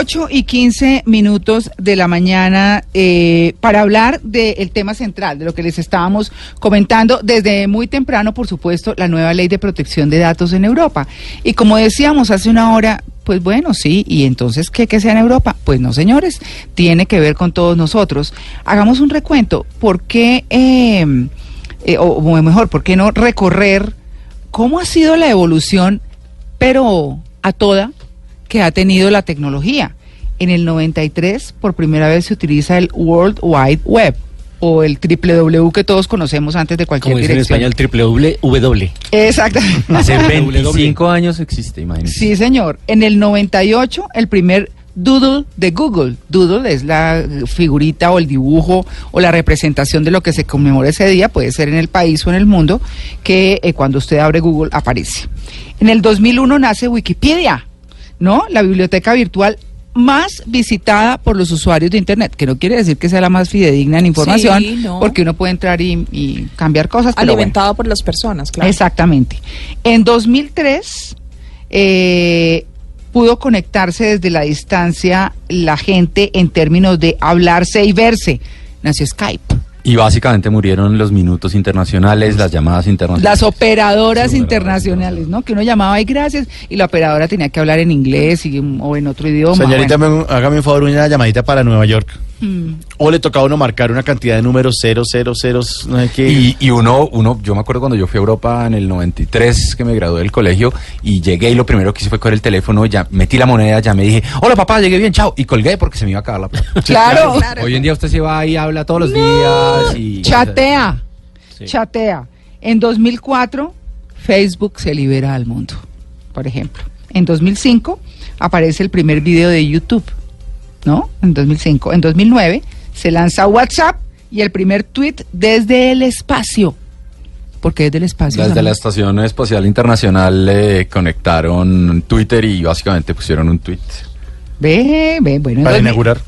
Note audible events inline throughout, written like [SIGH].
8 y 15 minutos de la mañana eh, para hablar del tema central, de lo que les estábamos comentando desde muy temprano, por supuesto, la nueva ley de protección de datos en Europa. Y como decíamos hace una hora, pues bueno, sí, y entonces, ¿qué que sea en Europa? Pues no, señores, tiene que ver con todos nosotros. Hagamos un recuento. ¿Por qué, eh, eh, o mejor, por qué no recorrer cómo ha sido la evolución, pero a toda? que ha tenido la tecnología. En el 93 por primera vez se utiliza el World Wide Web o el www que todos conocemos antes de cualquier Como dice dirección. en España el www. Exactamente. Hace [LAUGHS] 25 años existe, imagínese. Sí, señor. En el 98 el primer Doodle de Google. Doodle es la figurita o el dibujo o la representación de lo que se conmemora ese día, puede ser en el país o en el mundo, que eh, cuando usted abre Google aparece. En el 2001 nace Wikipedia. ¿no? La biblioteca virtual más visitada por los usuarios de Internet, que no quiere decir que sea la más fidedigna en información, Sí, no. porque uno puede entrar y, y cambiar cosas. Alimentado por las personas, claro. Exactamente. En 2003 eh, pudo conectarse desde la distancia la gente en términos de hablarse y verse. Nació Skype. Y básicamente murieron los minutos internacionales, las llamadas internacionales. Las operadoras internacionales, ¿no? Que uno llamaba y gracias, y la operadora tenía que hablar en inglés y, o en otro idioma. Señorita, bueno. me- hágame un favor, una llamadita para Nueva York. Mm. O le tocaba a uno marcar una cantidad de números 000, no sé qué. Y, y uno, uno, yo me acuerdo cuando yo fui a Europa en el 93, que me gradué del colegio, y llegué y lo primero que hice fue coger el teléfono, ya metí la moneda, ya me dije, hola papá, llegué bien, chao, y colgué porque se me iba a acabar la plata. [LAUGHS] Claro. Hoy en día usted se va y habla todos los días y... Chatea, Sí. chatea. En 2004, Facebook se libera al mundo, por ejemplo. En 2005 aparece el primer video de YouTube, ¿no? En 2005. En 2009 se lanza WhatsApp y el primer tweet desde el espacio. porque desde el espacio? Desde la Samuel? Estación Espacial Internacional le conectaron Twitter y básicamente pusieron un tweet. Ve, ve, bueno. Para inaugurar.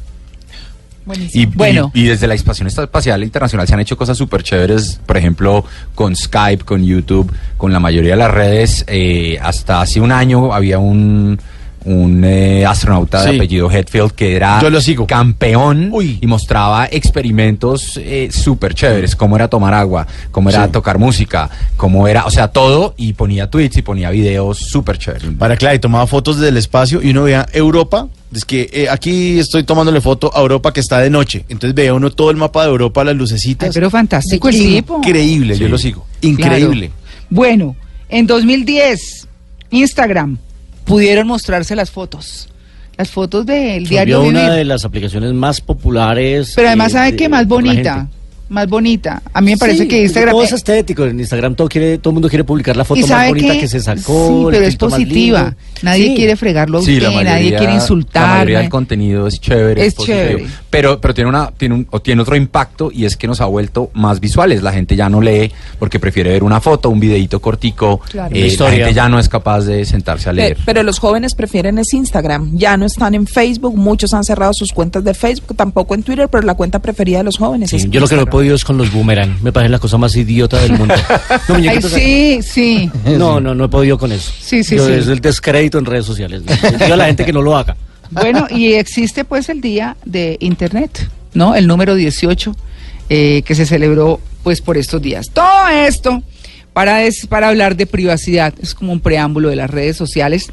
Y, Bueno. y, y desde la Estación Espacial Internacional se han hecho cosas súper chéveres, por ejemplo, con Skype, con YouTube, con la mayoría de las redes. Eh, hasta hace un año había un, un eh, astronauta de apellido Hetfield que era Yo lo sigo. campeón Uy. y mostraba experimentos eh, súper chéveres, cómo era tomar agua, cómo era Sí. tocar música, cómo era, o sea, todo, y ponía tweets y ponía videos súper chéveres. Para claro, y tomaba fotos desde el espacio y uno veía Europa. Es que eh, aquí estoy tomándole foto a Europa que está de noche. Entonces veía uno todo el mapa de Europa, las lucecitas. Ay, pero fantástico el tipo. Increíble, yo lo sigo. Increíble. Claro. Bueno, en 2010, Instagram pudieron mostrarse las fotos. Las fotos del diario Vivir. una de las aplicaciones más populares. Pero además, eh, ¿sabe qué? Más bonita. Más bonita. A mí me parece Sí, que Instagram... Todo es estético. En Instagram todo, quiere, todo el mundo quiere publicar la foto ¿Y más bonita que se sacó. Sí, pero es positiva. Nadie Sí. quiere fregarlo a Sí, usted, la mayoría, nadie quiere insultar. La mayoría del contenido es chévere. Es positivo. chévere. Pero, pero tiene, una, tiene, un, o tiene otro impacto y es que nos ha vuelto más visuales. La gente ya no lee porque prefiere ver una foto, un videito cortico. Claro. Eh, la historia. gente ya no es capaz de sentarse a leer. Pero los jóvenes prefieren es Instagram. Ya no están en Facebook. Muchos han cerrado sus cuentas de Facebook, tampoco en Twitter, pero la cuenta preferida de los jóvenes Sí, es yo lo que es con los boomerang. Me parece la cosa más idiota del mundo. [LAUGHS] No, Ay, sí, sí. no, no, no he podido con eso. Sí, sí, Yo- sí. Es el descrédito en redes sociales. Yo a la gente que no lo haga. Bueno, y existe pues el Día de Internet, ¿no? El número 18, eh, que se celebró pues por estos días. Todo esto para, des- para hablar de privacidad, es como un preámbulo de las redes sociales.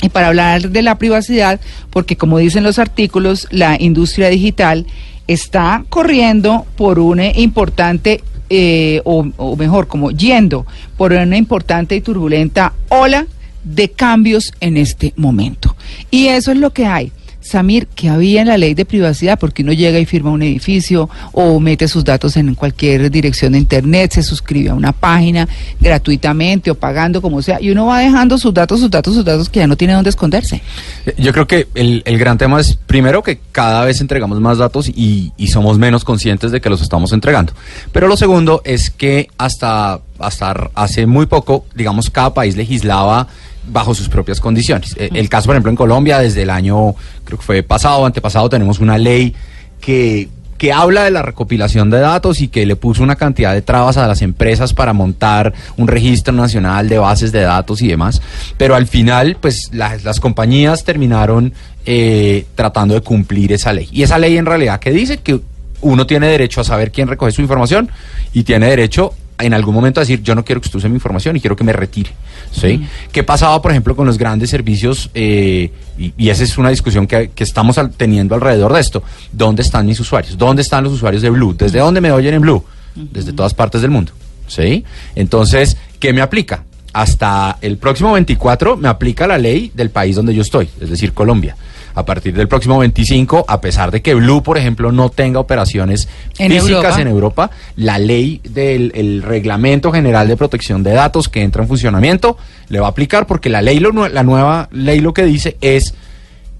Y para hablar de la privacidad, porque como dicen los artículos, la industria digital está corriendo por una importante, eh, o mejor, como yendo por una importante y turbulenta ola de cambios en este momento. Y eso es lo que hay. Samir, que había en la ley de privacidad, porque uno llega y firma un edificio o mete sus datos en cualquier dirección de internet, se suscribe a una página gratuitamente o pagando como sea, y uno va dejando sus datos, sus datos, sus datos que ya no tiene dónde esconderse. Eh, Yo creo que el, el gran tema es, primero, que cada vez entregamos más datos y, y somos menos conscientes de que los estamos entregando. Pero lo segundo es que hasta, hasta hace muy poco, digamos, cada país legislaba bajo sus propias condiciones. Eh, El caso, por ejemplo, en Colombia, desde el año, creo que fue pasado, antepasado, tenemos una ley que que habla de la recopilación de datos y que le puso una cantidad de trabas a las empresas para montar un registro nacional de bases de datos y demás. Pero al final, pues las, las compañías terminaron eh, tratando de cumplir esa ley. Y esa ley en realidad que dice que uno tiene derecho a saber quién recoge su información y tiene derecho en algún momento a decir yo no quiero que usted use mi información y quiero que me retire. ¿sí? ¿Qué pasaba, por ejemplo, con los grandes servicios? eh, y, y esa es una discusión que, que estamos al- teniendo alrededor de esto. ¿Dónde están mis usuarios? ¿Dónde están los usuarios de Blue? ¿Desde dónde me oyen en Blue? Desde todas partes del mundo. ¿sí? Entonces, ¿qué me aplica? Hasta el próximo 24 me aplica la ley del país donde yo estoy, es decir, Colombia. A partir del próximo 25, a pesar de que Blue, por ejemplo, no tenga operaciones En físicas Europa. en Europa, la ley del el Reglamento General de Protección de Datos que entra en funcionamiento le va a aplicar porque la ley, lo la nueva ley lo que dice es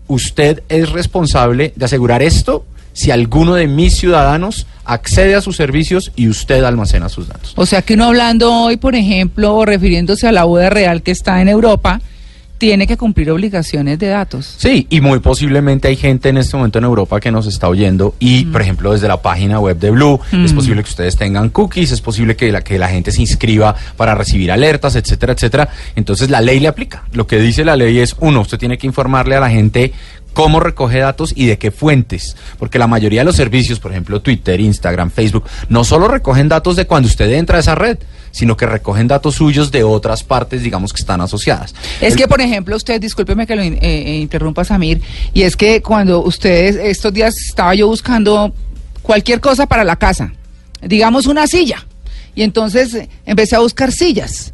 usted es responsable de asegurar esto si alguno de mis ciudadanos accede a sus servicios y usted almacena sus datos. O sea que uno hablando hoy, por ejemplo, o refiriéndose a la boda real que está en Europa, tiene que cumplir obligaciones de datos. Sí, y muy posiblemente hay gente en este momento en Europa que nos está oyendo y, por ejemplo, desde la página web de Blue, es posible que ustedes tengan cookies, es posible que la, que la gente se inscriba para recibir alertas, etcétera, etcétera. Entonces la ley le aplica. Lo que dice la ley es, uno, usted tiene que informarle a la gente cómo recoge datos y de qué fuentes. Porque la mayoría de los servicios, por ejemplo, Twitter, Instagram, Facebook, no solo recogen datos de cuando usted entra a esa red, sino que recogen datos suyos de otras partes, digamos, que están asociadas. Es El- que, por ejemplo, usted, discúlpeme que lo in- eh, eh, interrumpa, Samir, y es que cuando ustedes, estos días estaba yo buscando cualquier cosa para la casa, digamos una silla, y entonces eh, empecé a buscar sillas.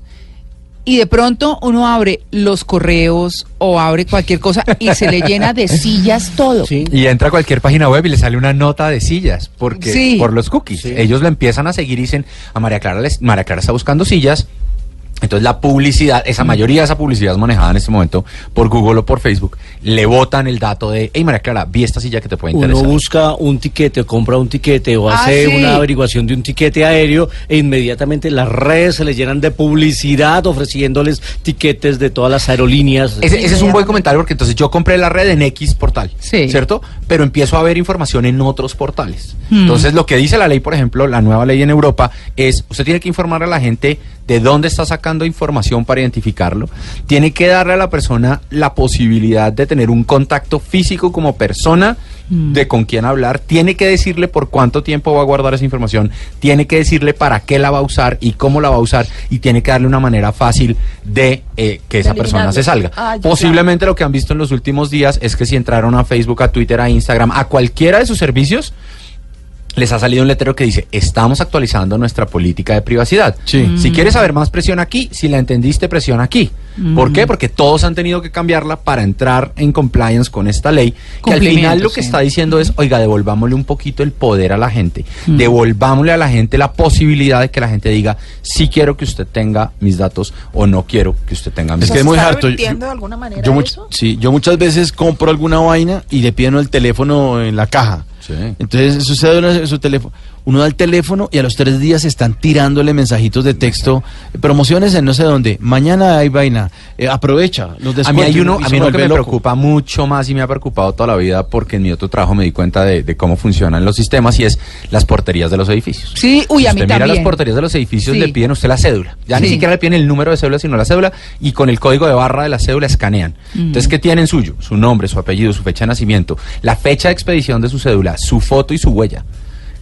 Y de pronto uno abre los correos o abre cualquier cosa y se le llena de sillas todo. Sí. Y entra a cualquier página web y le sale una nota de sillas, porque Sí. por los cookies. Sí. Ellos lo empiezan a seguir y dicen, a María Clara, les- María Clara está buscando sillas. Entonces la publicidad, esa mayoría de esa publicidad es manejada en este momento por Google o por Facebook, le botan el dato de, hey María Clara, vi esta silla que te puede Uno interesar. busca un tiquete o compra un tiquete o Ah, hace sí. una averiguación de un tiquete aéreo e inmediatamente las redes se les llenan de publicidad ofreciéndoles tiquetes de todas las aerolíneas. Ese, ese es un buen comentario porque entonces yo compré la red en X portal, Sí. ¿cierto? Pero empiezo a ver información en otros portales. Hmm. Entonces lo que dice la ley, por ejemplo, la nueva ley en Europa es, usted tiene que informar a la gente de dónde está sacando información para identificarlo. Tiene que darle a la persona la posibilidad de tener un contacto físico como persona de con quién hablar. Tiene que decirle por cuánto tiempo va a guardar esa información. Tiene que decirle para qué la va a usar y cómo la va a usar. Y tiene que darle una manera fácil de eh, que esa persona se salga. Ah, Posiblemente lo que han visto en los últimos días es que si entraron a Facebook, a Twitter, a Instagram, a cualquiera de sus servicios, les ha salido un letrero que dice, estamos actualizando nuestra política de privacidad. Sí. Si quieres saber más, presiona aquí. Si la entendiste, presiona aquí. ¿Por qué? Porque todos han tenido que cambiarla para entrar en compliance con esta ley. Que al final lo que sí. está diciendo es, oiga, devolvámosle un poquito el poder a la gente. Devolvámosle a la gente la posibilidad de que la gente diga, sí quiero que usted tenga mis datos o no quiero que usted tenga mis Es que ¿Se es muy harto. Yo- de alguna manera yo eso? sí, yo muchas veces compro alguna vaina y le piden el teléfono en la caja. Sí. Entonces sucede una- su teléfono, uno da el teléfono y a los tres días están tirándole mensajitos de texto, promociones en no sé dónde, mañana hay vaina, eh, aprovecha los A mí descuentos. hay uno, a mí uno que me loco. preocupa mucho más y me ha preocupado toda la vida porque en mi otro trabajo me di cuenta de, de cómo funcionan los sistemas y es las porterías de los edificios. Sí, uy, Si a mí usted mira también. las porterías de los edificios, Sí. le piden a usted la cédula. Ya ni siquiera le piden el número de cédula, sino la cédula y con el código de barra de la cédula escanean. Mm. Entonces, ¿qué tienen suyo? Su nombre, su apellido, su fecha de nacimiento, la fecha de expedición de su cédula, su foto y su huella.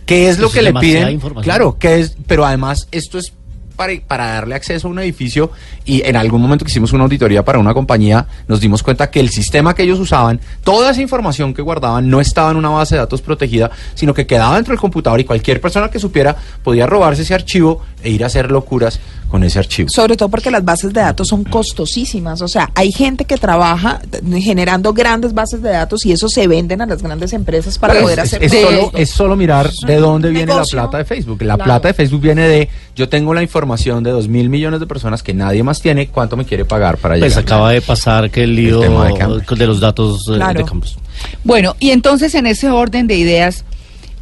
¿Qué es lo Eso que es le piden? Claro, que es, pero además esto es para, para darle acceso a un edificio y en algún momento que hicimos una auditoría para una compañía nos dimos cuenta que el sistema que ellos usaban, toda esa información que guardaban no estaba en una base de datos protegida, sino que quedaba dentro del computador y cualquier persona que supiera podía robarse ese archivo e ir a hacer locuras con ese archivo. Sobre todo porque las bases de datos son costosísimas. O sea, hay gente que trabaja generando grandes bases de datos y eso se venden a las grandes empresas para poder es, hacer es solo, es solo mirar de dónde viene la plata de Facebook. La Claro. plata de Facebook viene de, yo tengo la información de dos mil millones de personas que nadie más tiene, ¿cuánto me quiere pagar para Pues llegar? acaba de pasar que el lío de los datos eh, Claro. de campus. Bueno, y entonces en ese orden de ideas,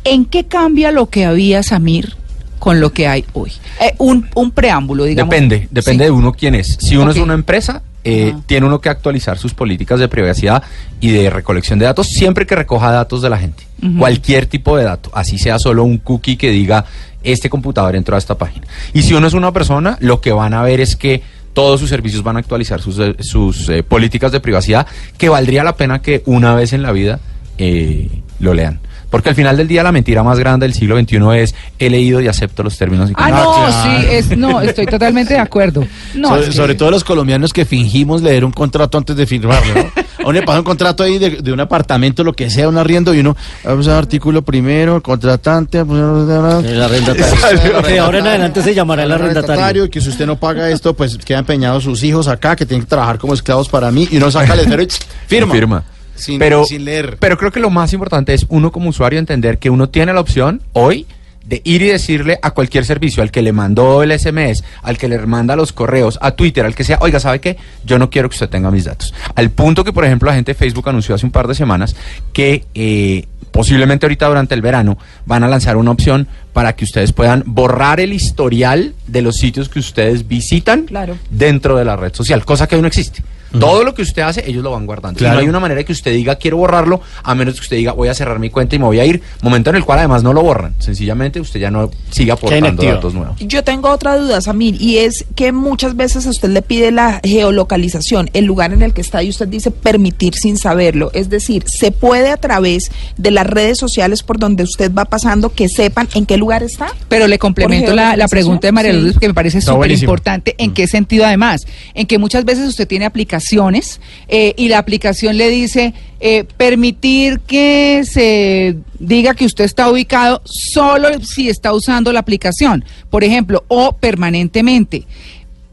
¿en qué cambia lo que había, Samir, con lo que hay hoy? Eh, un, un preámbulo, digamos. Depende, depende Sí. de uno quién es. Si uno es una empresa, eh, tiene uno que actualizar sus políticas de privacidad y de recolección de datos siempre que recoja datos de la gente. Cualquier tipo de dato, así sea solo un cookie que diga este computador entró a esta página. Y si uno es una persona, lo que van a ver es que todos sus servicios van a actualizar sus, eh, sus eh, políticas de privacidad, que valdría la pena que una vez en la vida eh, lo lean. Porque al final del día la mentira más grande del siglo XXI es he leído y acepto los términos y Ah, Ah, no, claro. sí, es, no, estoy totalmente de acuerdo. No, sobre, es que- sobre todo los colombianos que fingimos leer un contrato antes de firmarlo. ¿no? A uno le pasa un contrato ahí de, de un apartamento, lo que sea, un arriendo, y uno, vamos a artículo primero, contratante, pues, El arrendatario. [LAUGHS] De ahora en adelante se llamará el arrendatario. y que si usted no paga esto, pues quedan empeñados sus hijos acá, que tienen que trabajar como esclavos para mí, y uno saca el y [LAUGHS] firma. Firma. Sin, pero, sin leer. pero creo que lo más importante es uno como usuario entender que uno tiene la opción hoy de ir y decirle a cualquier servicio, al que le mandó el SMS, al que le manda los correos, a Twitter, al que sea, oiga, ¿sabe qué? Yo no quiero que usted tenga mis datos. Al punto que, por ejemplo, la gente de Facebook anunció hace un par de semanas que eh, posiblemente ahorita durante el verano van a lanzar una opción para que ustedes puedan borrar el historial de los sitios que ustedes visitan Claro. dentro de la red social, cosa que hoy no existe. Todo lo que usted hace, ellos lo van guardando. Claro. Y no hay una manera de que usted diga quiero borrarlo, a menos que usted diga voy a cerrar mi cuenta y me voy a ir. Momento en el cual además no lo borran. Sencillamente usted ya no sigue aportando datos nuevos. Yo tengo otra duda, Samir, y es que muchas veces a usted le pide la geolocalización, el lugar en el que está, y usted dice permitir sin saberlo. Es decir, se puede a través de las redes sociales por donde usted va pasando que sepan en qué lugar está. Pero le complemento la, pregunta de María sí. Lourdes porque me parece súper importante. ¿En qué sentido además? En que muchas veces usted tiene aplicaciones eh, y la aplicación le dice eh, permitir que se diga que usted está ubicado solo si está usando la aplicación, por ejemplo, o permanentemente.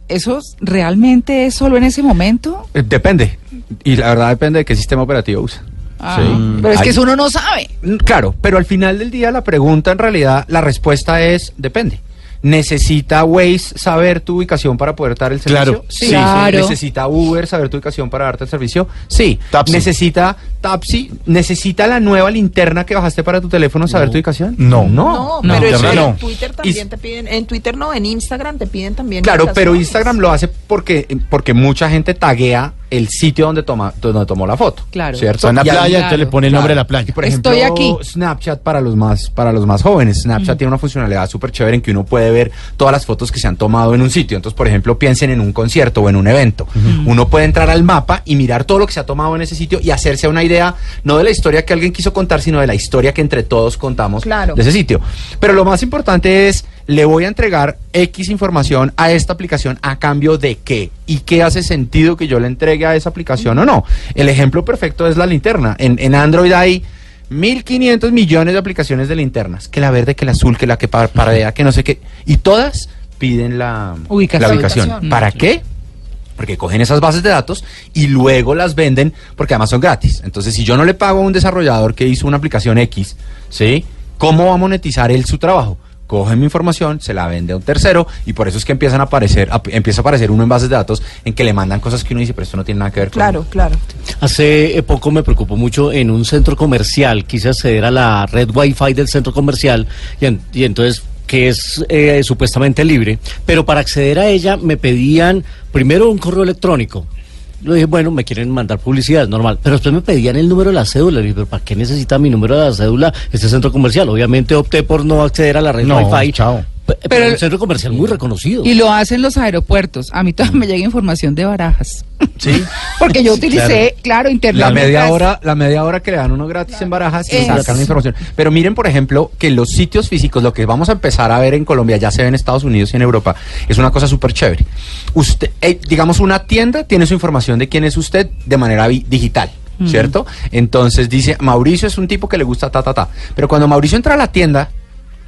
¿Eso es- realmente es solo en ese momento? Eh, depende. Y la verdad depende de qué sistema operativo usa. Ah, Sí. Pero es que eso uno no sabe. Claro, pero al final del día la pregunta en realidad, la respuesta es depende. ¿Necesita Waze saber tu ubicación para poder dar el servicio? Claro. Sí. Claro. ¿Necesita Uber saber tu ubicación para darte el servicio? Sí. Tapsi. ¿Necesita Tapsi? ¿Necesita la nueva linterna que bajaste para tu teléfono saber tu ubicación? No. No. no, pero eso no. en Twitter también Y- te piden, en Twitter no, en Instagram te piden también. Claro, pero. Instagram lo hace porque, porque mucha gente taguea el sitio donde, toma, donde tomó la foto. Claro. ¿Cierto? Está en la playa, claro, entonces le pone el nombre de la playa. Y por Estoy ejemplo, aquí. Snapchat para los más para los más jóvenes. Snapchat tiene una funcionalidad súper chévere en que uno puede ver todas las fotos que se han tomado en un sitio. Entonces, por ejemplo, piensen en un concierto o en un evento. Uno puede entrar al mapa y mirar todo lo que se ha tomado en ese sitio y hacerse una idea no de la historia que alguien quiso contar, sino de la historia que entre todos contamos Claro. de ese sitio. Pero lo más importante es le voy a entregar X información a esta aplicación a cambio de qué y qué hace sentido que yo le entregue a esa aplicación o no. El ejemplo perfecto es la linterna. En, en Android hay 1.500 millones de aplicaciones de linternas, que la verde, que la azul, que la que pa- paradea, que no sé qué, y todas piden la Ubicación. la. Ubicación. ¿Para qué? Porque cogen esas bases de datos y luego las venden porque además son gratis. Entonces, si yo no le pago a un desarrollador que hizo una aplicación X, ¿sí? ¿Cómo va a monetizar él su trabajo? Cogen mi información, se la vende a un tercero y por eso es que empiezan a aparecer, ap- empieza a aparecer uno en bases de datos en que le mandan cosas que uno dice, pero esto no tiene nada que ver con Claro, claro. Hace eh, poco me preocupó mucho en un centro comercial, quise acceder a la red Wi-Fi del centro comercial y, en- y entonces que es eh, supuestamente libre, pero para acceder a ella me pedían primero un correo electrónico. Yo dije, bueno, me quieren mandar publicidad, normal. Pero después me pedían el número de la cédula. Le dije, pero ¿para qué necesita mi número de la cédula este centro comercial? Obviamente opté por no acceder a la red No, Wi-Fi. chao. Pe- Pero, Pero- es un centro comercial muy reconocido. Y lo hacen los aeropuertos. A mí todavía me llega información de barajas. Sí. [LAUGHS] Porque yo utilicé, claro, internet. La media hora, la media hora que le dan uno gratis en barajas y Es- sacan la información. Pero miren, por ejemplo, que los sitios físicos, lo que vamos a empezar a ver en Colombia, ya se ve en Estados Unidos y en Europa, es una cosa súper chévere. Usted, eh, digamos, una tienda tiene su información de quién es usted de manera digital. ¿Cierto? Entonces dice, Mauricio es un tipo que le gusta ta, ta, ta. Pero cuando Mauricio entra a la tienda,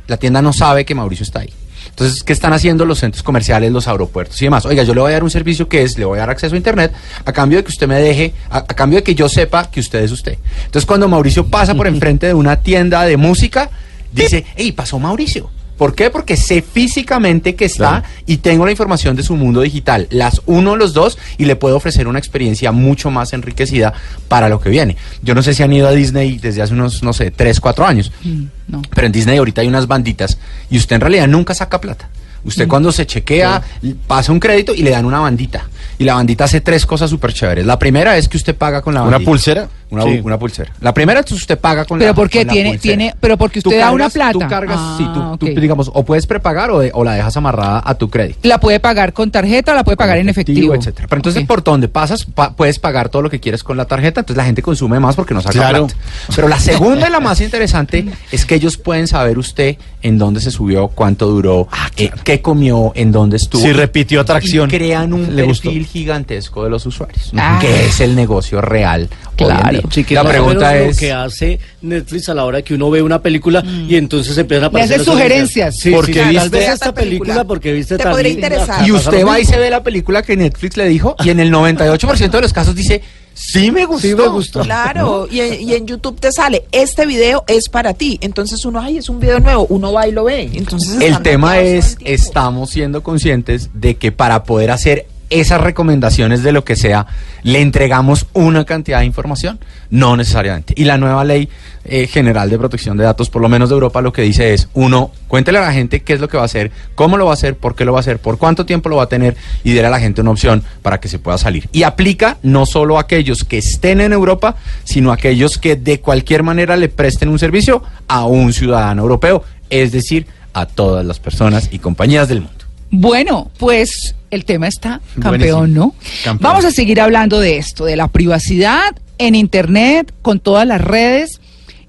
la tienda no sabe que Mauricio está ahí. Entonces, ¿qué están haciendo los centros comerciales, los aeropuertos y demás? Oiga, yo le voy a dar un servicio que es, le voy a dar acceso a Internet a cambio de que usted me deje, a, a cambio de que yo sepa que usted es usted. Entonces, cuando Mauricio pasa por [LAUGHS] enfrente de una tienda de música, dice, hey, pasó Mauricio. ¿Por qué? Porque sé físicamente que está Claro. y tengo la información de su mundo digital. Las uno, los dos, y le puedo ofrecer una experiencia mucho más enriquecida para lo que viene. Yo no sé si han ido a Disney desde hace unos, no sé, tres, cuatro años. Mm, no. Pero en Disney ahorita hay unas banditas y usted en realidad nunca saca plata. Usted cuando se chequea, pasa un crédito y le dan una bandita. Y la bandita hace tres cosas súper chéveres. La primera es que usted paga con la ¿Una bandita. pulsera? Una, Sí. una pulsera. La primera usted paga con Pero la ¿por qué? con la Tiene- pulsera. tiene- pero porque usted da una plata. Tú cargas, Ah, sí, tú, tú, ok. digamos, o puedes prepagar o, de- o la dejas amarrada a tu crédito. La puede pagar con tarjeta o la puede pagar en efectivo. etcétera. Pero entonces por donde pasas pa- puedes pagar todo lo que quieres con la tarjeta, entonces la gente consume más porque no saca Claro. plata. Pero la segunda y la más interesante es que ellos pueden saber usted en dónde se subió, cuánto duró, eh, qué comió, en dónde estuvo. Si repitió atracción. Y crean un Le gustó. perfil gigantesco de los usuarios, Ah. que es el negocio real. Claro. Sí, que la pregunta es lo que hace Netflix a la hora que uno ve una película y entonces empiezan a Mm. Le hace aparecer sugerencias. Sí, Porque sí, sí, tal viste vez esta película, película, porque viste te podría interesar. y usted va y se ve la película que Netflix le dijo y en el 98% de los casos dice, sí me gustó. Sí me gustó. Claro, y en, y en YouTube te sale, este video es para ti. Entonces uno, ay, es un video nuevo, uno va y lo ve. Entonces El tema es, estamos siendo conscientes de que para poder hacer esas recomendaciones de lo que sea, le entregamos una cantidad de información, no necesariamente. Y la nueva ley eh, general de protección de datos, por lo menos de Europa, lo que dice es, uno, cuéntele a la gente qué es lo que va a hacer, cómo lo va a hacer, por qué lo va a hacer, por cuánto tiempo lo va a tener y déle a la gente una opción para que se pueda salir. Y aplica no solo a aquellos que estén en Europa, sino a aquellos que de cualquier manera le presten un servicio a un ciudadano europeo, es decir, a todas las personas y compañías del mundo. Bueno, pues el tema está Buenísimo. campeón, ¿no? Campeón. Vamos a seguir hablando de esto, de la privacidad en Internet, con todas las redes.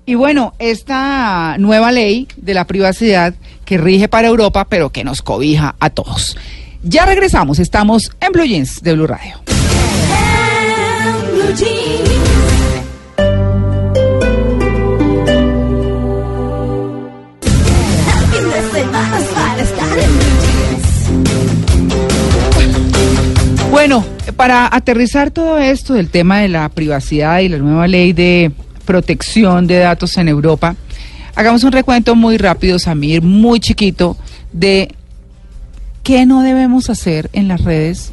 Y bueno, esta nueva ley de la privacidad que rige para Europa, pero que nos cobija a todos. Ya regresamos, estamos en Blue Jeans de Blue Radio. Bueno, para aterrizar todo esto del tema de la privacidad y la nueva ley de protección de datos en Europa, hagamos un recuento muy rápido, Samir, muy chiquito, de qué no debemos hacer en las redes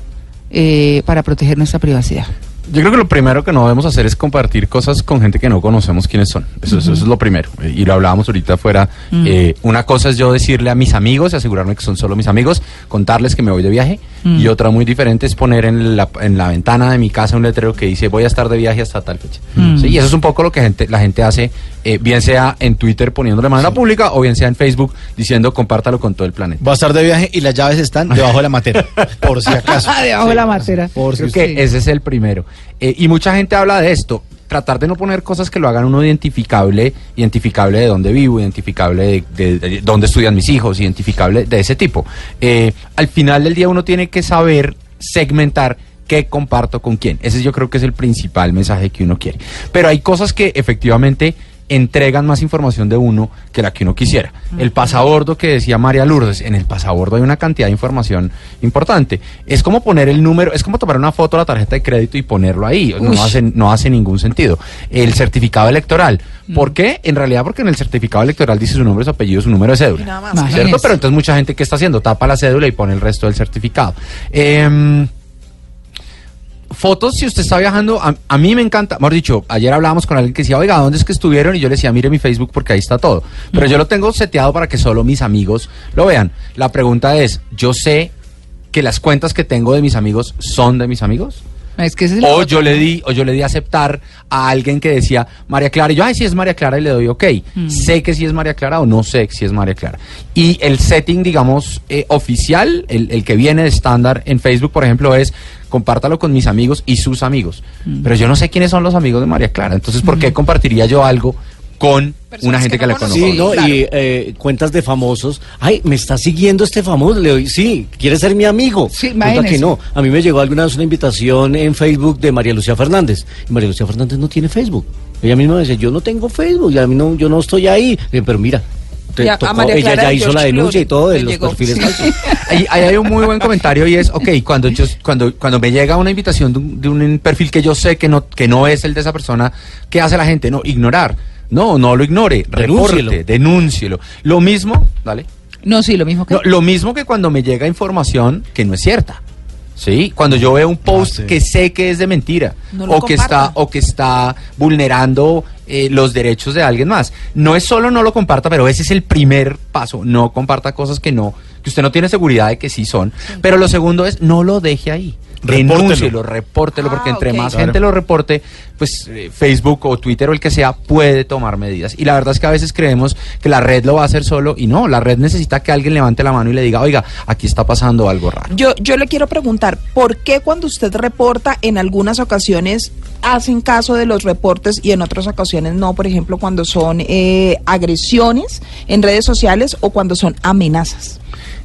eh, para proteger nuestra privacidad. Yo creo que lo primero que no debemos hacer es compartir cosas con gente que no conocemos quiénes son. Eso, eso- eso es lo primero. Eh, Y lo hablábamos ahorita afuera. Mm. Eh, una cosa es yo decirle a mis amigos, y asegurarme que son solo mis amigos, contarles que me voy de viaje. Mm. Y otra muy diferente es poner en la, en la ventana de mi casa un letrero que dice voy a estar de viaje hasta tal fecha. Mm. Sí, y eso es un poco lo que gente, la gente hace, eh, bien sea en Twitter poniéndolo de manera pública o bien sea en Facebook diciendo compártalo con todo el planeta. Va a estar de viaje y las llaves están debajo de la matera, por si [LAUGHS] acaso. Debajo de la matera. Por si Creo usted- que ese es el primero. Eh, y mucha gente habla de esto. Tratar de no poner cosas que lo hagan uno identificable, identificable de dónde vivo, identificable de, de- de dónde estudian mis hijos, identificable de ese tipo. Eh, al final del día uno tiene que saber segmentar qué comparto con quién. Ese yo creo que es el principal mensaje que uno quiere. Pero hay cosas que efectivamente entregan más información de uno que la que uno quisiera. El pasabordo que decía María Lourdes, en el pasabordo hay una cantidad de información importante. Es como poner el número, es como tomar una foto de la tarjeta de crédito y ponerlo ahí. Uy. No hace, no hace ningún sentido. El certificado electoral. ¿Por qué? En realidad porque en el certificado electoral dice su nombre, su apellido, su número de cédula. Y nada más. ¿Cierto? Pero entonces mucha gente que está haciendo tapa la cédula y pone el resto del certificado. Em, fotos, si usted está viajando, a, mí me encanta, mejor dicho, ayer hablábamos con alguien que decía, oiga, ¿dónde es que estuvieron? Y yo le decía, mire mi Facebook porque ahí está todo. Pero yo lo tengo seteado para que solo mis amigos lo vean. La pregunta es, ¿yo sé que las cuentas que tengo de mis amigos son de mis amigos? Es que es O otro. yo le di, o yo le di aceptar a alguien que decía María Clara, y yo, ay, si es María Clara, y le doy ok. Mm. Sé que si es María Clara o no sé si es María Clara. Y el setting, digamos, eh, oficial, el, el que viene de estándar en Facebook, por ejemplo, es compártalo con mis amigos y sus amigos. Mm. Pero yo no sé quiénes son los amigos de María Clara. Entonces, ¿por qué compartiría yo algo con Personas una gente que que, no la conozco? Sí, ¿no? Claro. Y eh, cuentas de famosos. Ay, me está siguiendo este famoso. Le doy, sí, quiere ser mi amigo. Sí, imagínese. que no. A mí me llegó alguna vez una invitación en Facebook de María Lucía Fernández. Y María Lucía Fernández no tiene Facebook. Ella misma me dice, yo no tengo Facebook, y a mí no, yo no estoy ahí. Digo, Pero mira, te Ya, tocó- ella ya hizo George la denuncia Clooney y todo de los llegó. perfiles Sí. falsos. [LAUGHS] Ahí, ahí hay un muy buen comentario y es, ok, cuando yo, cuando, cuando me llega una invitación de un, de un perfil que yo sé que no, que no es el de esa persona, ¿qué hace la gente? No, ignorar. No, no lo ignore, Denúncielo. reporte, denúncielo. Lo mismo, dale. No, sí, lo mismo que... No, lo mismo que cuando me llega información que no es cierta. Sí, cuando yo veo un post sí. que sé que es de mentira No o que está o que está vulnerando eh, los derechos de alguien más. No es solo no lo comparta, pero ese es el primer paso. No comparta cosas que no que usted no tiene seguridad de que sí son. Pero lo segundo es no lo deje ahí. Repórtelo. denúncielo, repórtelo, porque Ah, entre más Claro. gente lo reporte, pues eh, Facebook o Twitter o el que sea puede tomar medidas. Y la verdad es que a veces creemos que la red lo va a hacer solo y no, la red necesita que alguien levante la mano y le diga, oiga, aquí está pasando algo raro. Yo, yo le quiero preguntar, ¿por qué cuando usted reporta en algunas ocasiones hacen caso de los reportes y en otras ocasiones no? Por ejemplo, cuando son eh, agresiones en redes sociales o cuando son amenazas.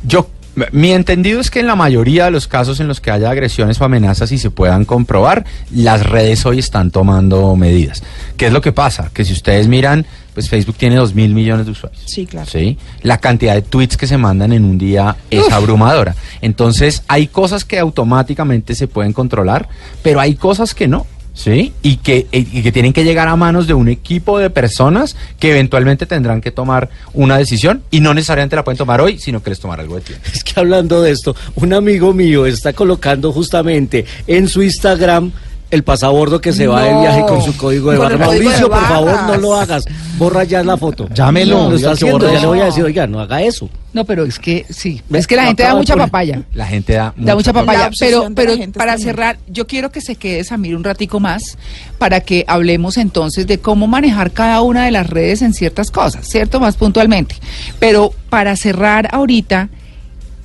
Yo, mi entendido es que en la mayoría de los casos en los que haya agresiones o amenazas y se puedan comprobar, las redes hoy están tomando medidas. ¿Qué es lo que pasa? Que si ustedes miran, pues Facebook tiene dos mil millones de usuarios. Sí, claro. ¿sí? La cantidad de tweets que se mandan en un día es abrumadora. Entonces, hay cosas que automáticamente se pueden controlar, pero hay cosas que no. ¿Sí? Y que, y que tienen que llegar a manos de un equipo de personas que eventualmente tendrán que tomar una decisión y no necesariamente la pueden tomar hoy, sino que les tomará algo de tiempo. Es que hablando de esto, un amigo mío está colocando justamente en su Instagram el pasabordo que se va de viaje con su código de barra. Mauricio, de por favor, no lo hagas. Borra ya la foto. Llámelo, No, lo está haciendo. Ya le voy a decir, oiga, no haga eso. No, pero es que sí, es que la gente da mucha papaya. La gente da, Da mucha papaya. pero, pero para cerrar, yo quiero que se quede Samir un ratico más para que hablemos entonces de cómo manejar cada una de las redes en ciertas cosas, ¿cierto? Más puntualmente. Pero para cerrar ahorita,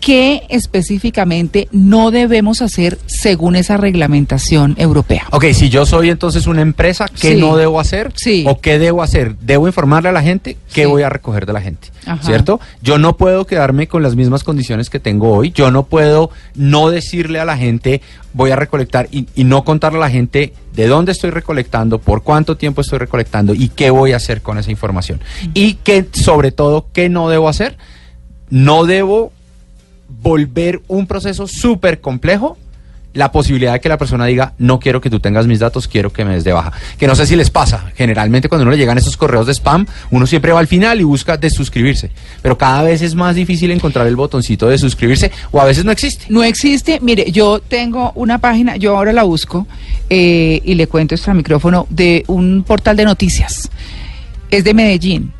¿qué específicamente no debemos hacer según esa reglamentación europea? Ok, si yo soy entonces una empresa, ¿qué Sí. no debo hacer? Sí. ¿O qué debo hacer? ¿Debo informarle a la gente? ¿Qué Sí. voy a recoger de la gente? Ajá. ¿Cierto? Yo no puedo quedarme con las mismas condiciones que tengo hoy. Yo no puedo no decirle a la gente, voy a recolectar y, y no contarle a la gente de dónde estoy recolectando, por cuánto tiempo estoy recolectando y qué voy a hacer con esa información. Y que, sobre todo, ¿qué no debo hacer? No debo volver un proceso súper complejo la posibilidad de que la persona diga, no quiero que tú tengas mis datos, quiero que me des de baja. Que no sé si les pasa, generalmente cuando uno le llegan esos correos de spam, uno siempre va al final y busca de suscribirse, pero cada vez es más difícil encontrar el botoncito de suscribirse o a veces no existe. No existe, mire, yo tengo una página, yo ahora la busco eh, y le cuento extra micrófono de un portal de noticias. Es de Medellín.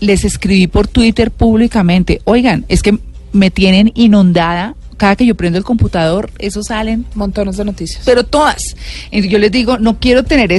Les escribí por Twitter públicamente, oigan, es que me tienen inundada. Cada que yo prendo el computador, eso salen, Montones de noticias. pero todas. Yo les digo, no quiero tener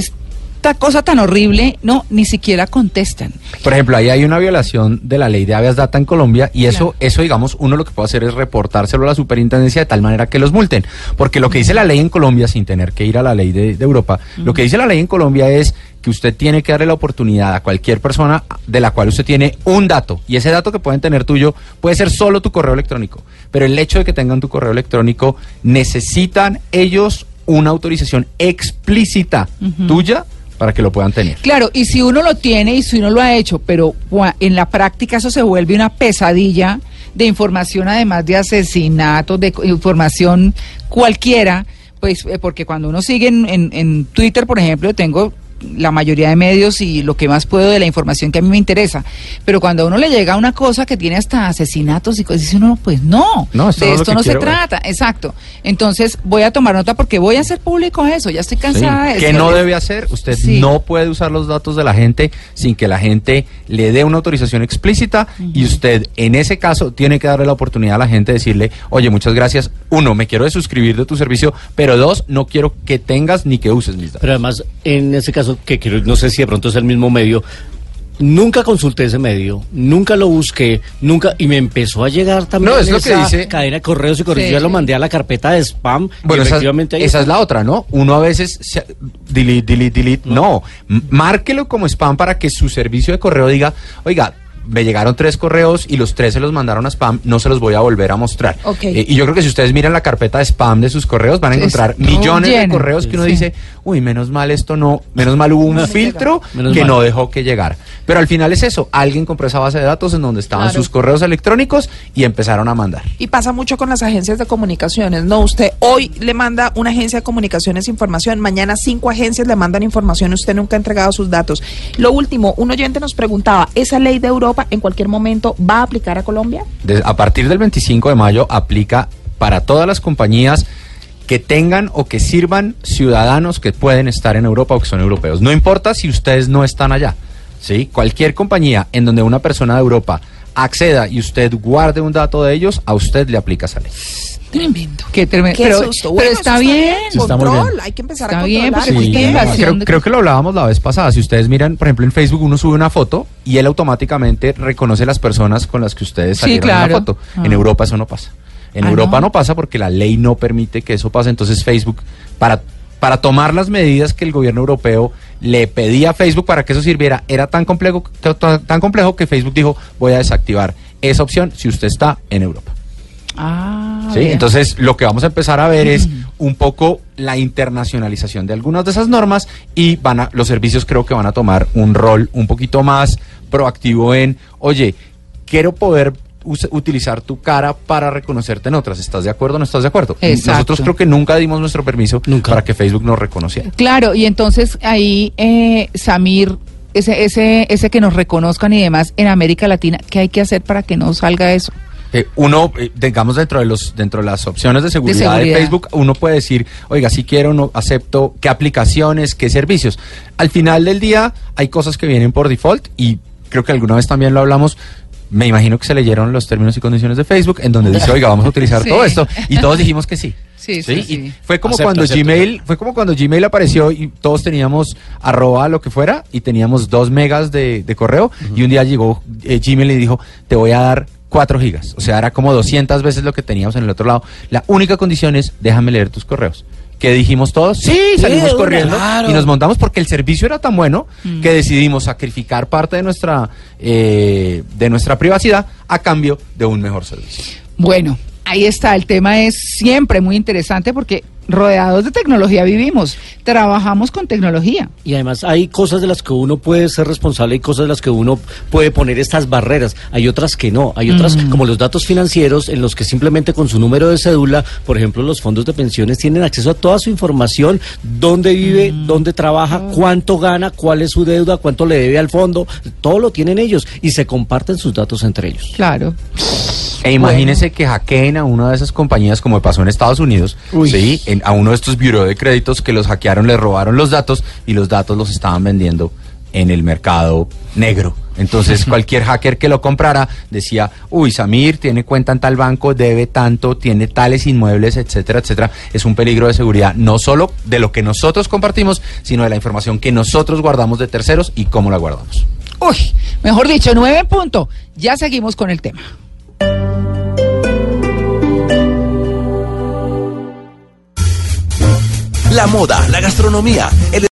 esta cosa tan horrible, no, ni siquiera contestan. Por ejemplo, ahí hay una violación de la ley de habeas data en Colombia y eso, Claro. eso digamos, uno lo que puede hacer es reportárselo a la superintendencia de tal manera que los multen. Porque lo que dice la ley en Colombia, sin tener que ir a la ley de, de Europa, lo que dice la ley en Colombia es que usted tiene que darle la oportunidad a cualquier persona de la cual usted tiene un dato. Y ese dato que pueden tener tuyo puede ser solo tu correo electrónico. Pero el hecho de que tengan tu correo electrónico, necesitan ellos una autorización explícita tuya para que lo puedan tener. Claro, y si uno lo tiene y si uno lo ha hecho, pero en la práctica eso se vuelve una pesadilla de información, además de asesinatos, de información cualquiera, pues eh, porque cuando uno sigue en, en- en Twitter, por ejemplo, tengo la mayoría de medios y lo que más puedo de la información que a mí me interesa, pero cuando a uno le llega una cosa que tiene hasta asesinatos y cosas, dice uno, pues no, de esto que no se quiero trata, exacto. Entonces voy a tomar nota porque voy a hacer público eso, ya estoy cansada de ¿Qué eso. no debe hacer? Usted Sí. no puede usar los datos de la gente sin que la gente le dé una autorización explícita y usted en ese caso tiene que darle la oportunidad a la gente de decirle, oye, muchas gracias. Uno, me quiero desuscribir de tu servicio, pero dos, no quiero que tengas ni que uses mis datos. Pero además, en ese caso, que quiero, no sé si de pronto es el mismo medio, nunca consulté ese medio, nunca lo busqué, nunca, y me empezó a llegar también No, es lo esa que dice- cadena de correos y correos. Sí, Yo ya lo mandé a la carpeta de spam. y Bueno, esa, efectivamente esa es la otra, ¿no? Uno a veces se- delete, delete, delete. No. M- Márquelo como spam para que su servicio de correo diga, oiga, me llegaron tres correos y los tres se los mandaron a spam, no se los voy a volver a mostrar. Ok. Eh, y yo creo que si ustedes miran la carpeta de spam de sus correos, van a encontrar millones de correos que uno Sí. dice, uy, menos mal esto no, menos mal hubo un No filtro que mal. no dejó que llegara. Pero al final es eso, alguien compró esa base de datos en donde estaban Claro. sus correos electrónicos y empezaron a mandar. Y pasa mucho con las agencias de comunicaciones, ¿no? Usted hoy le manda una agencia de comunicaciones información, mañana cinco agencias le mandan información, usted nunca ha entregado sus datos. Lo último, un oyente nos preguntaba, ¿esa ley de Europa en cualquier momento va a aplicar a Colombia? a partir del 25 de mayo aplica para todas las compañías que tengan o que sirvan ciudadanos que pueden estar en Europa o que son europeos. No importa si ustedes no están allá. ¿sí? Cualquier compañía en donde una persona de Europa acceda y usted guarde un dato de ellos, a usted le aplica esa ley. Tremendo. Qué tremendo. Qué pero, susto. pero Bueno, está bien. Sí, Control, bien. hay que empezar Está a bien, controlar. porque muy es que bien. invasión creo, que lo hablábamos la vez pasada. Si ustedes miran, por ejemplo, en Facebook uno sube una foto y él automáticamente reconoce las personas con las que ustedes Sí, salieron en claro. la foto. Ah. En Europa eso no pasa. En Ah, Europa ¿no? no. pasa porque la ley no permite que eso pase. Entonces Facebook, para, para tomar las medidas que el gobierno europeo le pedía a Facebook para que eso sirviera, era tan complejo, tan, complejo que Facebook dijo, voy a desactivar esa opción si usted está en Europa. Ah, ¿sí? Entonces, lo que vamos a empezar a ver es un poco la internacionalización de algunas de esas normas y van a, los servicios creo que van a tomar un rol un poquito más proactivo en, oye, quiero poder utilizar tu cara para reconocerte en otras. ¿Estás de acuerdo o no estás de acuerdo? Exacto. Nosotros creo que nunca dimos nuestro permiso Nunca. para que Facebook nos reconociera. Claro, y entonces ahí, eh, Samir, ese, ese, ese que nos reconozcan y demás en América Latina, ¿qué hay que hacer para que no salga eso? Eh, uno, eh, digamos, dentro de los dentro de las opciones de seguridad, de seguridad. Facebook, uno puede decir, oiga, si quiero, no acepto, qué aplicaciones, qué servicios. Al final del día, hay cosas que vienen por default y creo que alguna vez también lo hablamos. Me imagino que se leyeron los términos y condiciones de Facebook en donde dice, oiga, vamos a utilizar [LAUGHS] Sí. todo esto. Y todos dijimos que sí. Sí, sí, sí. Y fue como Acepto, cuando acepto. Gmail, fue como cuando Gmail apareció y todos teníamos arroba lo que fuera y teníamos dos megas de, de correo y un día llegó eh, Gmail y dijo, te voy a dar 4 gigas. O sea, era como 200 veces lo que teníamos en el otro lado. La única condición es, déjame leer tus correos. ¿Qué dijimos todos? Sí, salimos corriendo claro. y nos montamos porque el servicio era tan bueno que decidimos sacrificar parte de nuestra, eh, de nuestra privacidad a cambio de un mejor servicio. Bueno, ahí está, el tema es siempre muy interesante porque rodeados de tecnología vivimos, trabajamos con tecnología. Y además hay cosas de las que uno puede ser responsable y cosas de las que uno puede poner estas barreras. Hay otras que no. Hay otras como los datos financieros en los que simplemente con su número de cédula, por ejemplo, los fondos de pensiones tienen acceso a toda su información, dónde vive, dónde trabaja, cuánto gana, cuál es su deuda, cuánto le debe al fondo. Todo lo tienen ellos y se comparten sus datos entre ellos. Claro. E imagínese que hackeen a una de esas compañías como pasó en Estados Unidos, ¿sí? En- a uno de estos bureau de créditos que los hackearon, les robaron los datos y los datos los estaban vendiendo en el mercado negro. Entonces [LAUGHS] cualquier hacker que lo comprara decía, uy, Samir tiene cuenta en tal banco, debe tanto, tiene tales inmuebles, etcétera, etcétera. Es un peligro de seguridad, no solo de lo que nosotros compartimos, sino de la información que nosotros guardamos de terceros y cómo la guardamos. Uy, mejor dicho, nueve punto. Ya seguimos con el tema. La moda, la gastronomía, el